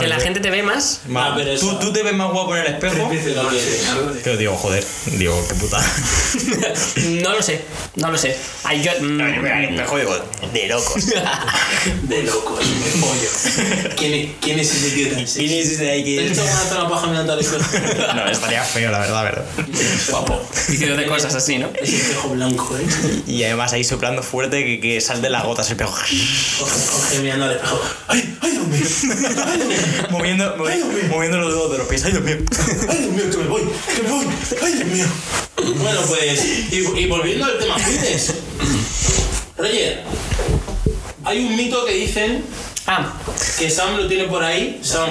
Que la gente te ve más. Ma- Ah, pero ¿Tú, eso- tú te ves más guapo en el espejo. Pero digo, joder, digo, qué puta. [LAUGHS] no lo sé, no lo sé. Ay, yo, mm, espejo digo, de locos. [LAUGHS] De locos, me pollo. ¿Quién, es- ¿Quién es ese tío tan sexy? ¿Quién es ese de ahí ¿Te has que.? zona paja mirando al espejo? No, estaría feo, la verdad, verdad. Guapo. diciendo de cosas así, ¿no? Ese espejo blanco, ¿eh? Y además ahí soplando fuerte que, que sal de las gotas el espejo. Mirando al espejo. ¡Ay, ay, Dios mío! [LAUGHS] Moviendo, movi- moviendo los dedos de los pies. Ay, Dios mío. ¡Ay, Dios mío, que me voy! ¡Que me voy! ¡Ay, Dios mío! Bueno, pues, y, y volviendo al tema fitness. Roger, hay un mito que dicen Ah, que Sam lo tiene por ahí. Sam,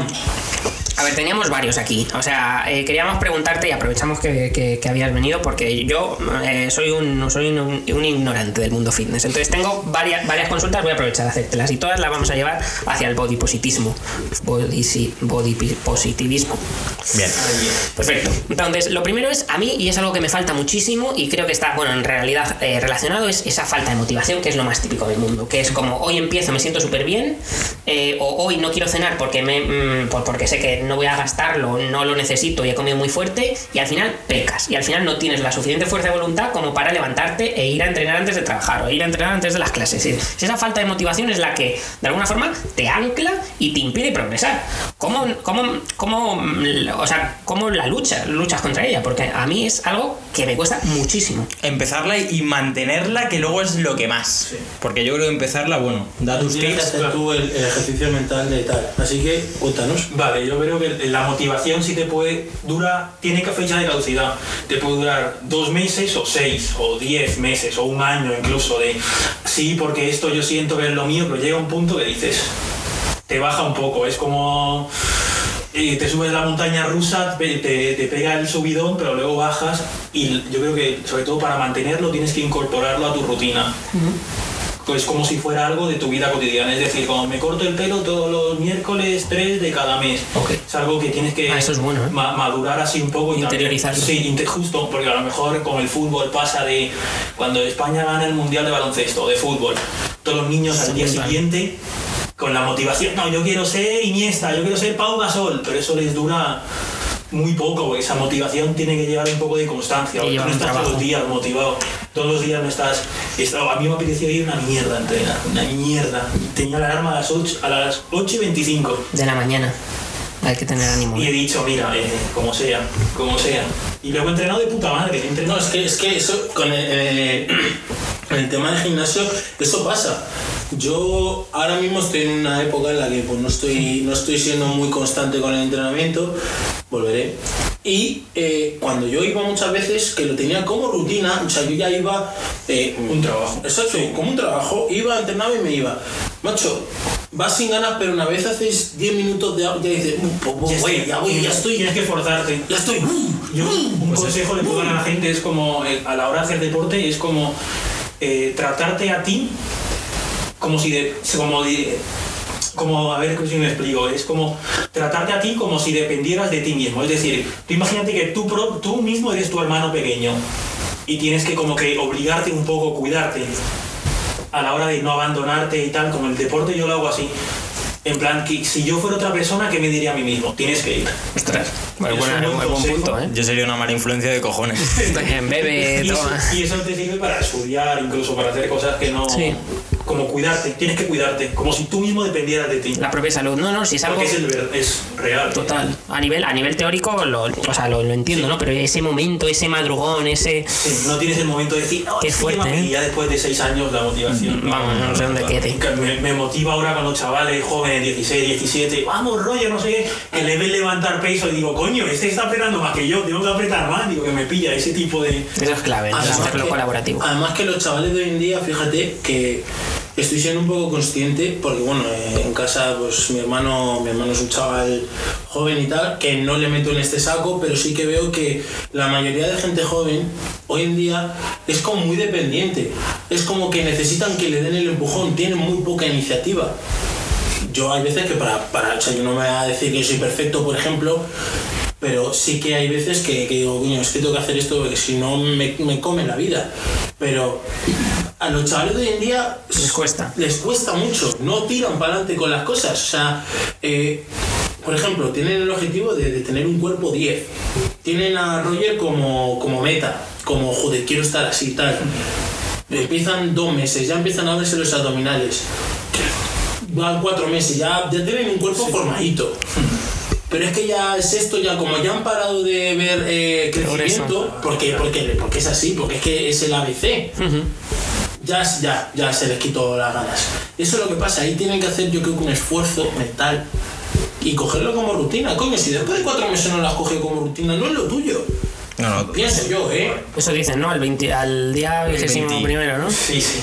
A ver, teníamos varios aquí. O sea, eh, queríamos preguntarte y aprovechamos que, que- que habías venido porque yo eh, soy, un, soy un, un ignorante del mundo fitness. Entonces tengo varias, varias consultas, voy a aprovechar de hacértelas y todas las vamos a llevar hacia el body positismo. Body, body positivismo. Bien. Perfecto. Entonces, lo primero es a mí, y es algo que me falta muchísimo, y creo que está, bueno, en realidad eh, relacionado, es esa falta de motivación, que es lo más típico del mundo. Que es como, hoy empiezo, me siento súper bien, o hoy no quiero cenar porque, me, mm, por- porque sé que no voy a gastarlo, no lo necesito y he comido muy fuerte, y al final pecas. Y al final no tienes la suficiente fuerza de voluntad como para levantarte e ir a entrenar antes de trabajar, o ir a entrenar antes de las clases. Es esa falta de motivación es la que, de alguna forma, te ancla y te impide progresar. ¿Cómo, cómo, cómo, o sea, cómo la lucha, luchas contra ella? Porque a mí es algo que me cuesta muchísimo. Empezarla y mantenerla, que luego es lo que más. Porque yo creo que empezarla, bueno, da tus tips. tú el, el ejercicio mental de tal. Así que, cuéntanos. Vale, yo creo que la motivación sí te puede dura, tiene que fecha de caducidad. Te puede durar dos meses o seis o diez meses o un año incluso de sí, porque esto yo siento que es lo mío, pero llega un punto que dices, te baja un poco, es como eh, te subes la montaña rusa, te pega el subidón, pero luego bajas y yo creo que sobre todo para mantenerlo tienes que incorporarlo a tu rutina. Pues como si fuera algo de tu vida cotidiana, es decir, cuando me corto el pelo todos los miércoles 3 de cada mes. Es algo que tienes que Ah, eso es bueno, ¿eh? ma- madurar así un poco Interiorizarlo. Sí, justo, porque a lo mejor con el fútbol pasa de cuando España gana el Mundial de baloncesto, de fútbol, todos los niños al día siguiente con la motivación, no, yo quiero ser Iniesta, yo quiero ser Pau Gasol, pero eso les dura muy poco, porque esa motivación tiene que llevar un poco de constancia. Tú no estás todos trabajo. los días motivado, todos los días no estás... estaba- a mí me apetecía ir una mierda a entrenar, una mierda. Tenía la alarma a las 8, a las 8 y 25. De la mañana. Hay que tener ánimo. Y he ¿eh? dicho, mira, eh, como sea, como sea. Y luego he entrenado de puta madre. he No, entrenado- es que, es que eso, con el, eh, [CLEARS THROAT] el tema del gimnasio, eso pasa. Yo ahora mismo estoy en una época en la que pues, no, estoy, no estoy siendo muy constante con el entrenamiento, volveré. Y eh, cuando yo iba muchas veces, que lo tenía como rutina, o sea, yo ya iba... eh, Un trabajo. Exacto, como un trabajo, iba, entrenaba y me iba. Macho, vas sin ganas, pero una vez haces 10 minutos de agua, ya dices, "Mm, pues, pues, voy, ya voy, ya estoy, Tienes que forzarte. ya estoy. Yo, un Pues consejo le puedo dar a la gente es como, eh, a la hora de hacer deporte, es como eh, tratarte a ti como si de, como de- como, a ver si me explico, es como tratarte a ti como si dependieras de ti mismo. Es decir, tú imagínate que tú, pro- tú mismo eres tu hermano pequeño y tienes que como que obligarte un poco, cuidarte a la hora de no abandonarte y tal, como el deporte yo lo hago así. En plan, que si yo fuera otra persona, ¿qué me diría a mí mismo? Tienes que ir. Ostras, bueno, buen buen punto, ¿eh? Yo sería una mala influencia de cojones. [LAUGHS] Bebe, Y eso, toma. y eso te sirve para estudiar, incluso para hacer cosas que no. Sí. Como cuidarte, tienes que cuidarte, como si tú mismo dependieras de ti. La propia salud. No, no, si es algo... Porque es, el es real. Total. A nivel, a nivel teórico lo, o sea, lo, lo entiendo, ¿no? Pero ese momento, ese madrugón, ese... Sí, no tienes el momento de decir, no, Qué fuerte, lleva- ¿eh? Y ya después de seis años la motivación. Vamos, no sé dónde quede. Me, me motiva ahora con los chavales jóvenes, 16, 17, vamos, rollo, no sé qué, que le ven levantar peso y digo, coño, este está apretando más que yo, tengo que apretar más, digo, que me pilla ese tipo de. Eso es clave, ¿no? Además Es lo que- colaborativo. Además que los chavales de hoy en día, fíjate que estoy siendo un poco consciente, porque bueno, eh, en casa pues mi hermano, mi hermano es un chaval joven y tal, que no le meto en este saco, pero sí que veo que la mayoría de gente joven hoy en día es como muy dependiente. Es como que necesitan que le den el empujón, tienen muy poca iniciativa. Yo hay veces que para, para o sea, yo no me voy a decir que soy perfecto, por ejemplo, pero sí que hay veces que, digo, coño, es que tengo que hacer esto porque si no me, me come la vida. Pero a los chavales de hoy en día Les cuesta. les cuesta mucho, no tiran para adelante con las cosas. O sea, eh, por ejemplo, tienen el objetivo de, de tener un cuerpo 10. Tienen a Roger como, como meta, como, joder, quiero estar así, tal. Empiezan dos meses, ya empiezan a verse los abdominales. Van cuatro meses, ya, ya tienen un cuerpo formadito. Pero es que ya es esto, ya como ya han parado de ver eh, crecimiento, porque, porque, porque es así, porque es que es el ABC ya, ya, ya se les quitó las ganas. Eso es lo que pasa, ahí tienen que hacer yo creo que un esfuerzo mental y cogerlo como rutina. Coño, si después de cuatro meses no las coges como rutina, no es lo tuyo. No, no. Pienso yo, ¿eh? Eso dicen, ¿no? Al, 20 al día vigésimo 20. primero, ¿no? Sí, sí.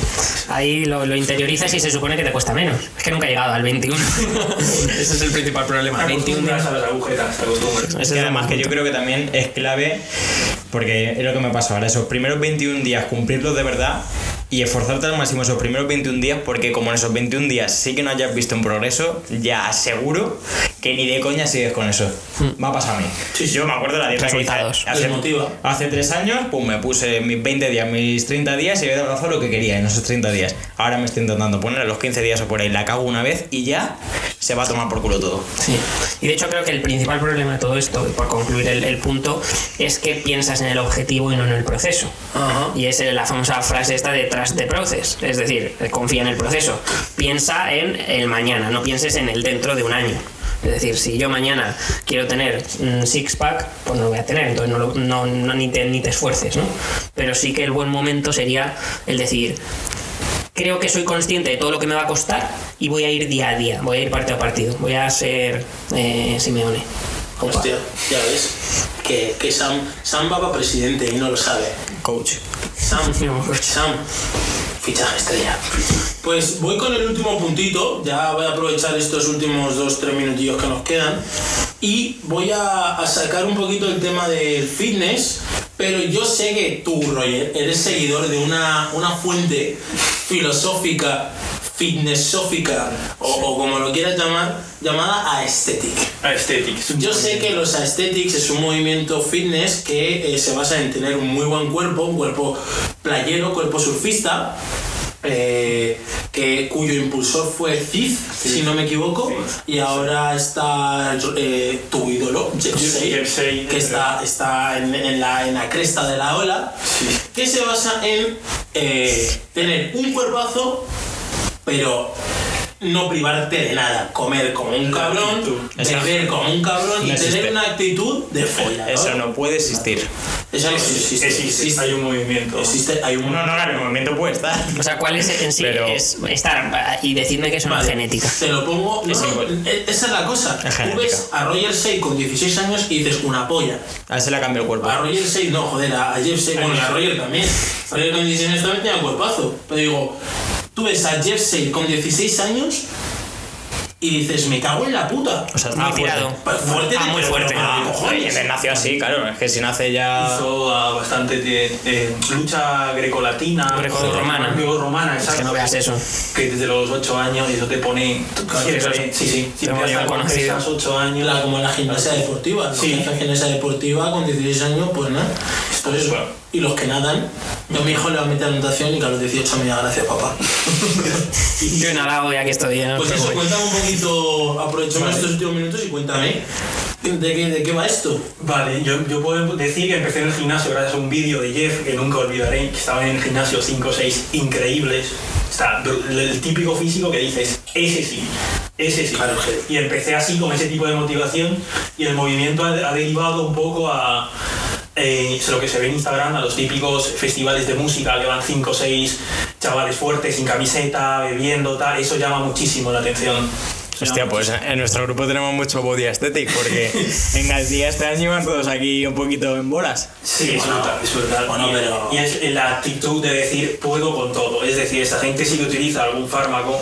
Ahí lo, lo interiorizas y se supone que te cuesta menos. Es que nunca he llegado al 21. [LAUGHS] Ese es el principal problema. Te 21 acostumbras días. a las agujetas, te acostumbras. Ese Es es que además que yo creo que también es clave, porque es lo que me pasa ahora, esos primeros 21 días cumplirlos de verdad y esforzarte al máximo esos primeros 21 días, porque como en esos 21 días sí que no hayas visto un progreso, ya aseguro que ni de coña sigues con eso. Me ha pasado a mí. Sí, sí. Yo me acuerdo de la dieta que hice Resultados. hace, hace tres años, pues me puse mis 20 días, mis 30 días y había abrazo lo que quería en esos 30 días. Ahora me estoy intentando poner a los 15 días o por ahí, la cago una vez y ya se va a tomar por culo todo. Sí. Y de hecho creo que el principal problema de todo esto, y por concluir el, el punto, es que piensas en el objetivo y no en el proceso. Ajá. Y es la famosa frase esta de trust the process. Es decir, confía en el proceso. Piensa en el mañana, no pienses en el dentro de un año. Es decir, si yo mañana quiero tener un six pack, pues no lo voy a tener, entonces no, lo- no- no- ni, te, ni te esfuerces, ¿no? Pero sí que el buen momento sería el decir, creo que soy consciente de todo lo que me va a costar y voy a ir día a día, voy a ir partido a partido, voy a ser eh, Simeone. Opa. Hostia, ya ves. Que, que Sam, Sam va para presidente y no lo sabe. Coach. Sam, [LAUGHS] Sam, fichaje estrella. Pues voy con el último puntito, ya voy a aprovechar estos últimos dos, tres minutillos que nos quedan y voy a, sacar un poquito el tema del fitness, pero yo sé que tú, Roger, eres seguidor de una, una fuente filosófica, fitnessófica o, o como lo quieras llamar, llamada aesthetic. Aesthetics. Yo sé que los aesthetics es un movimiento fitness que eh, se basa en tener un muy buen cuerpo, un cuerpo playero, cuerpo surfista, eh, que, cuyo impulsor fue Cid, si no me equivoco, y ahora está eh, tu ídolo, Jersey, Jersey, que está, está en, en la, en la cresta de la ola, que se basa en eh, tener un cuerpazo, pero no privarte de nada, comer como un cabrón, beber como un cabrón y No tener existe. una actitud de follador. Eso no puede existir. Esa no existe. Existe, hay un movimiento. Existe, hay un... No, no, claro, el movimiento puede estar. O sea, ¿cuál es en sí? Pero- Es estar y decirme que es una Vale, genética. Te lo pongo. No, Es no, igual. e- esa es la cosa. Es Tú ves a Roger Say con 16 años y dices una polla. A ver si le cambia el cuerpo. A Roger Say, no, joder, a a Jeff Say, bueno, y a [LAUGHS] Roger también. Roger con 16 años también tenía cuerpazo. Pero digo, tú ves a Jeff Say con 16 años y dices, me cago en la puta. O sea, Muy está tirado. fuerte. Fuerte, Ah, muy fuerte. Ah, cojones. nació así, claro. Es que si nace ya. Hizo ah, bastante de, de lucha grecolatina. Grecorromana, Es exacto. que no veas eso. Que desde los 8 años eso te pone. Siempre, sí, sí. Tengo Siempre yo conocido. pesas 8 años. La, como la gimnasia deportiva. Sí. que hacen gimnasia deportiva con 16 años, pues nada. Pues eso. Bueno. Y los que nadan, yo a mi hijo le voy a meter natación y que a los 18 me da gracias, papá. [LAUGHS] Yo he nadado ya que estoy. ¿no? Pues eso, cuéntame un poquito, aprovechemos Vale. estos últimos minutos y cuéntame. ¿De qué, ¿De qué va esto? Vale, yo, yo puedo decir que empecé en el gimnasio gracias a un vídeo de Jeff que nunca olvidaré, que estaba en el gimnasio 5 o 6 increíbles. Está el, el típico físico que dices, ese sí, ese sí. Claro, Y empecé así con ese tipo de motivación y el movimiento ha, ha derivado un poco a eh, lo que se ve en Instagram, a los típicos festivales de música que van 5 o 6 chavales fuertes sin camiseta, bebiendo, tal. Eso llama muchísimo la atención. Hostia, pues en nuestro grupo tenemos mucho body aesthetic porque [LAUGHS] en Galdía este año van todos aquí un poquito en bolas. Sí, es Bueno, brutal, es brutal. bueno, y, pero- y es la actitud de decir puedo con todo. Es decir, esta gente sí que utiliza algún fármaco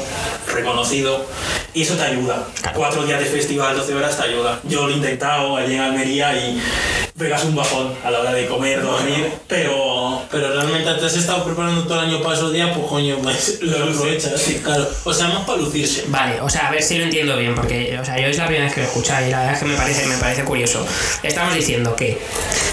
reconocido y eso te ayuda. Cuatro días de festival, 12 horas te ayuda. Yo lo he intentado allí en Almería y pegas un bajón a la hora de comer, dormir, pero Pero realmente te has estado preparando todo el año para esos días, pues coño, pues [LAUGHS] lo aprovechas. Sí. Claro. O sea, más para lucirse. Vale, o sea, a ver si lo entiendo bien, porque o sea, yo es la primera vez que lo escucho y la verdad es que me parece, me parece curioso. Estamos diciendo que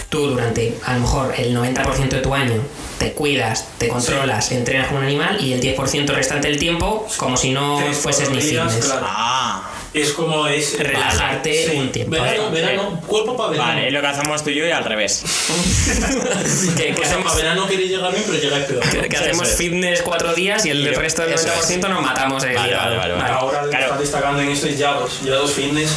tú durante a lo mejor el 90% de tu año te cuidas, te controlas, entrenas con un animal y el 10% restante del tiempo como si no fueses ni fitness. claro. Ah, es como es Relajarte Sí. un tiempo. Verano, verano, cuerpo para verano. vale, es lo que hacemos tú y yo y al revés. [LAUGHS] Que, hacemos, para verano queréis llegar bien, pero llegáis peor. que- que hacemos es. fitness cuatro días y el resto del eso 90% nos matamos Vale, hígado. vale, vale, vale. Ahora Claro. está destacando en esto es Yados, Yados Fitness.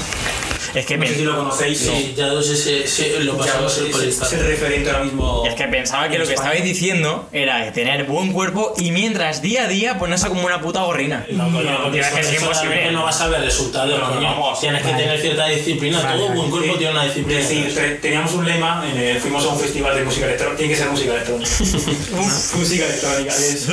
Es que, No sé si lo conocéis. Sí, ya dos ese, ese- lo pasamos el es, el referente ahora mismo. es que pensaba que lo que estabais diciendo era tener buen cuerpo y mientras día a día ponerse como una puta gorrina. No, No, es imposible. realmente no vas a ver resultados, No. Tienes que tener cierta disciplina. Todo buen cuerpo tiene una disciplina. Te- teníamos un lema, en el- fuimos a un festival de música electrónica, tiene que ser música electrónica. [LAUGHS] Música electrónica. es-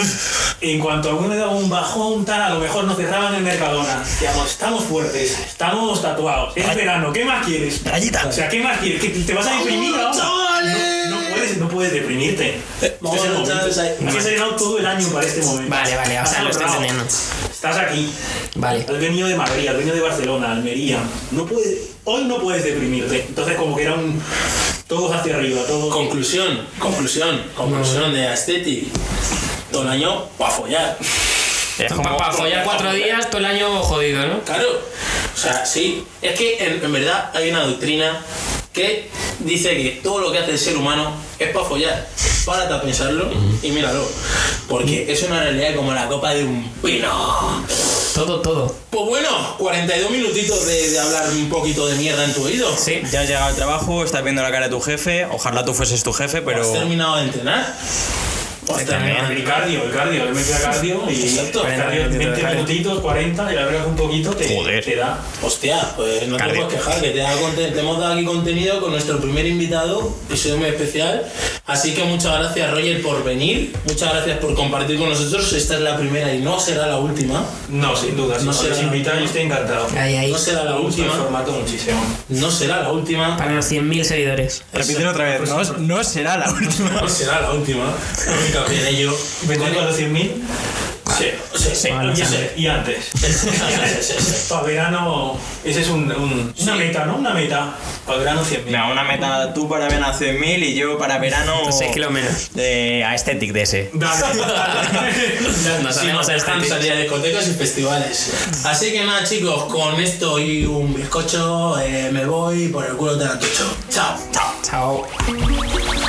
en cuanto a uno le daba un bajón, tal, a lo mejor nos cerraban el Mercadona. Decíamos, estamos fuertes, estamos tatuados, es verano, ¿qué más quieres? Rayita. O sea, ¿qué más quieres? ¿Que te vas a deprimir ahora? chavales! No, no puedes, no puedes deprimirte. Vamos, Este es el momento. chavales, ahí. Has entrenado todo el año para este momento. Vale, vale, o sea, lo estoy entendiendo. Estás aquí. Vale. Has venido de Madrid, has venido de Barcelona, Almería. No puedes, hoy no puedes deprimirte. Entonces como que era un... Todos hacia arriba, todos... Conclusión, conclusión, conclusión de Aesthetic. Todo el año para follar. Es como- Para follar cuatro días, todo el año jodido, ¿no? Claro, sea, sí. Es que en, en verdad hay una doctrina que dice que todo lo que hace el ser humano es para follar. Párate a pensarlo y míralo. Porque es una realidad como la copa de un pino. Todo, todo. Pues bueno, 42 minutitos de, de hablar un poquito de mierda en tu oído. Sí. Ya has llegado al trabajo, estás viendo la cara de tu jefe, ojalá tú fueses tu jefe, pero... ¿Has terminado de entrenar? ¿Has terminado de El cardio, el cardio, le metes a cardio y Exacto. el cardio, 20 minutitos, 40 y la verdad un poquito te, Joder. te da. Hostia, pues no Cardio. te puedes quejar, que te, da te hemos dado aquí contenido con nuestro primer invitado, episodio muy especial. Así que muchas gracias, Roger, por venir. Muchas gracias por compartir con nosotros. Esta es la primera y no será la última. No, sin duda, si No no será- se invita yo estoy encantado. Ahí, ahí. No será la el última. formato muchísimo. No será la última. Para los 100.000 seguidores. Repítelo otra vez, no, no será la última. No será la última. [LAUGHS] Hincapié en ello. ¿Vendré con los 100.000? Sí, Sí, sí, Vale, y, sí, antes, y antes. [LAUGHS] sí, sí, sí. Para verano, ese es un, un- una meta, ¿no? Una meta. Para verano 100.000. Mira, una meta tú para verano 100.000 y yo para verano... 6 kilos menos. De Aesthetic de ese. Dale, dale. [LAUGHS] Nos hacemos a discotecas y festivales. Así que nada, chicos, con esto y un bizcocho, eh, me voy por el culo de la tucho. Chao, chao. Chao.